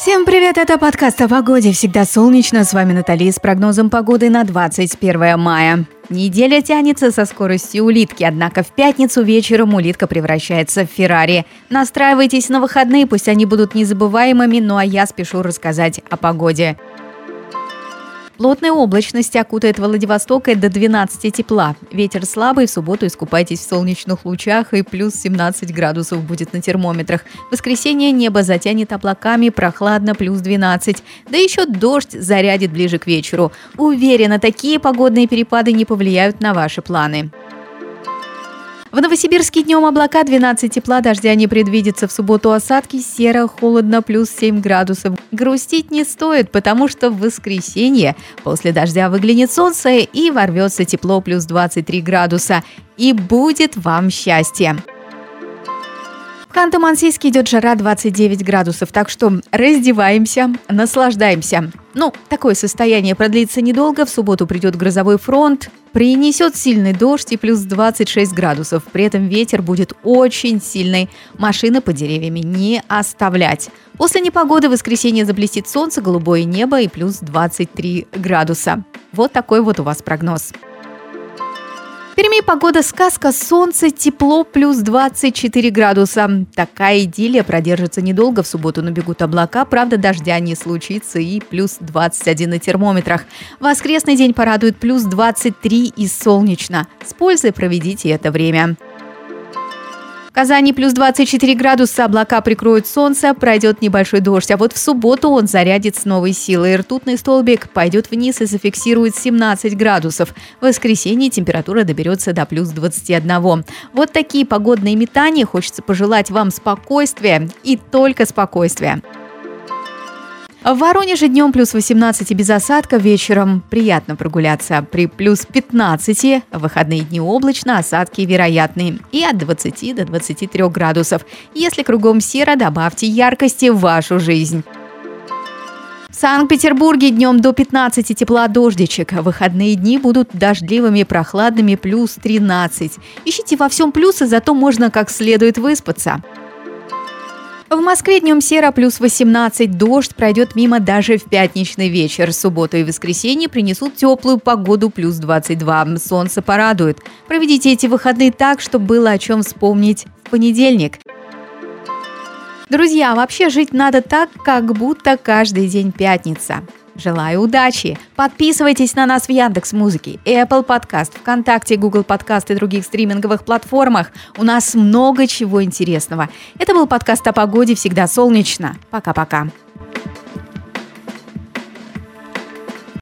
Всем привет, это подкаст о погоде. Всегда солнечно. С вами Натали с прогнозом погоды на 21 мая. Неделя тянется со скоростью улитки, однако в пятницу вечером улитка превращается в Феррари. Настраивайтесь на выходные, пусть они будут незабываемыми, ну а я спешу рассказать о погоде. Плотная облачность окутает Владивосток и до 12 тепла. Ветер слабый, в субботу искупайтесь в солнечных лучах и плюс 17 градусов будет на термометрах. В воскресенье небо затянет облаками, прохладно, плюс 12. Да еще дождь зарядит ближе к вечеру. Уверена, такие погодные перепады не повлияют на ваши планы. В Новосибирске днем облака 12 тепла, дождя не предвидится. В субботу осадки серо, холодно, плюс 7 градусов. Грустить не стоит, потому что в воскресенье после дождя выглянет солнце и ворвется тепло плюс 23 градуса. И будет вам счастье. Ханты-Мансийске идет жара 29 градусов, так что раздеваемся, наслаждаемся. Ну, такое состояние продлится недолго, в субботу придет грозовой фронт, принесет сильный дождь и плюс 26 градусов. При этом ветер будет очень сильный, машины под деревьями не оставлять. После непогоды в воскресенье заблестит солнце, голубое небо и плюс 23 градуса. Вот такой вот у вас прогноз. Перми погода сказка, солнце, тепло, плюс 24 градуса. Такая идиллия продержится недолго. В субботу набегут облака, правда дождя не случится и плюс 21 на термометрах. Воскресный день порадует плюс 23 и солнечно. С пользой проведите это время. Казани плюс 24 градуса, облака прикроют солнце, пройдет небольшой дождь, а вот в субботу он зарядит с новой силой. Ртутный столбик пойдет вниз и зафиксирует 17 градусов. В воскресенье температура доберется до плюс 21. Вот такие погодные метания. Хочется пожелать вам спокойствия и только спокойствия. В Воронеже днем плюс 18 без осадка, вечером приятно прогуляться. При плюс 15 в выходные дни облачно, осадки вероятны. И от 20 до 23 градусов. Если кругом серо, добавьте яркости в вашу жизнь. В Санкт-Петербурге днем до 15 тепла дождичек. Выходные дни будут дождливыми, прохладными, плюс 13. Ищите во всем плюсы, зато можно как следует выспаться. В Москве днем серо плюс 18, дождь пройдет мимо даже в пятничный вечер. Субботу и воскресенье принесут теплую погоду плюс 22. Солнце порадует. Проведите эти выходные так, чтобы было о чем вспомнить в понедельник. Друзья, вообще жить надо так, как будто каждый день пятница. Желаю удачи! Подписывайтесь на нас в Яндекс Музыке, Apple Podcast, ВКонтакте, Google Podcast и других стриминговых платформах. У нас много чего интересного. Это был подкаст о погоде «Всегда солнечно». Пока-пока.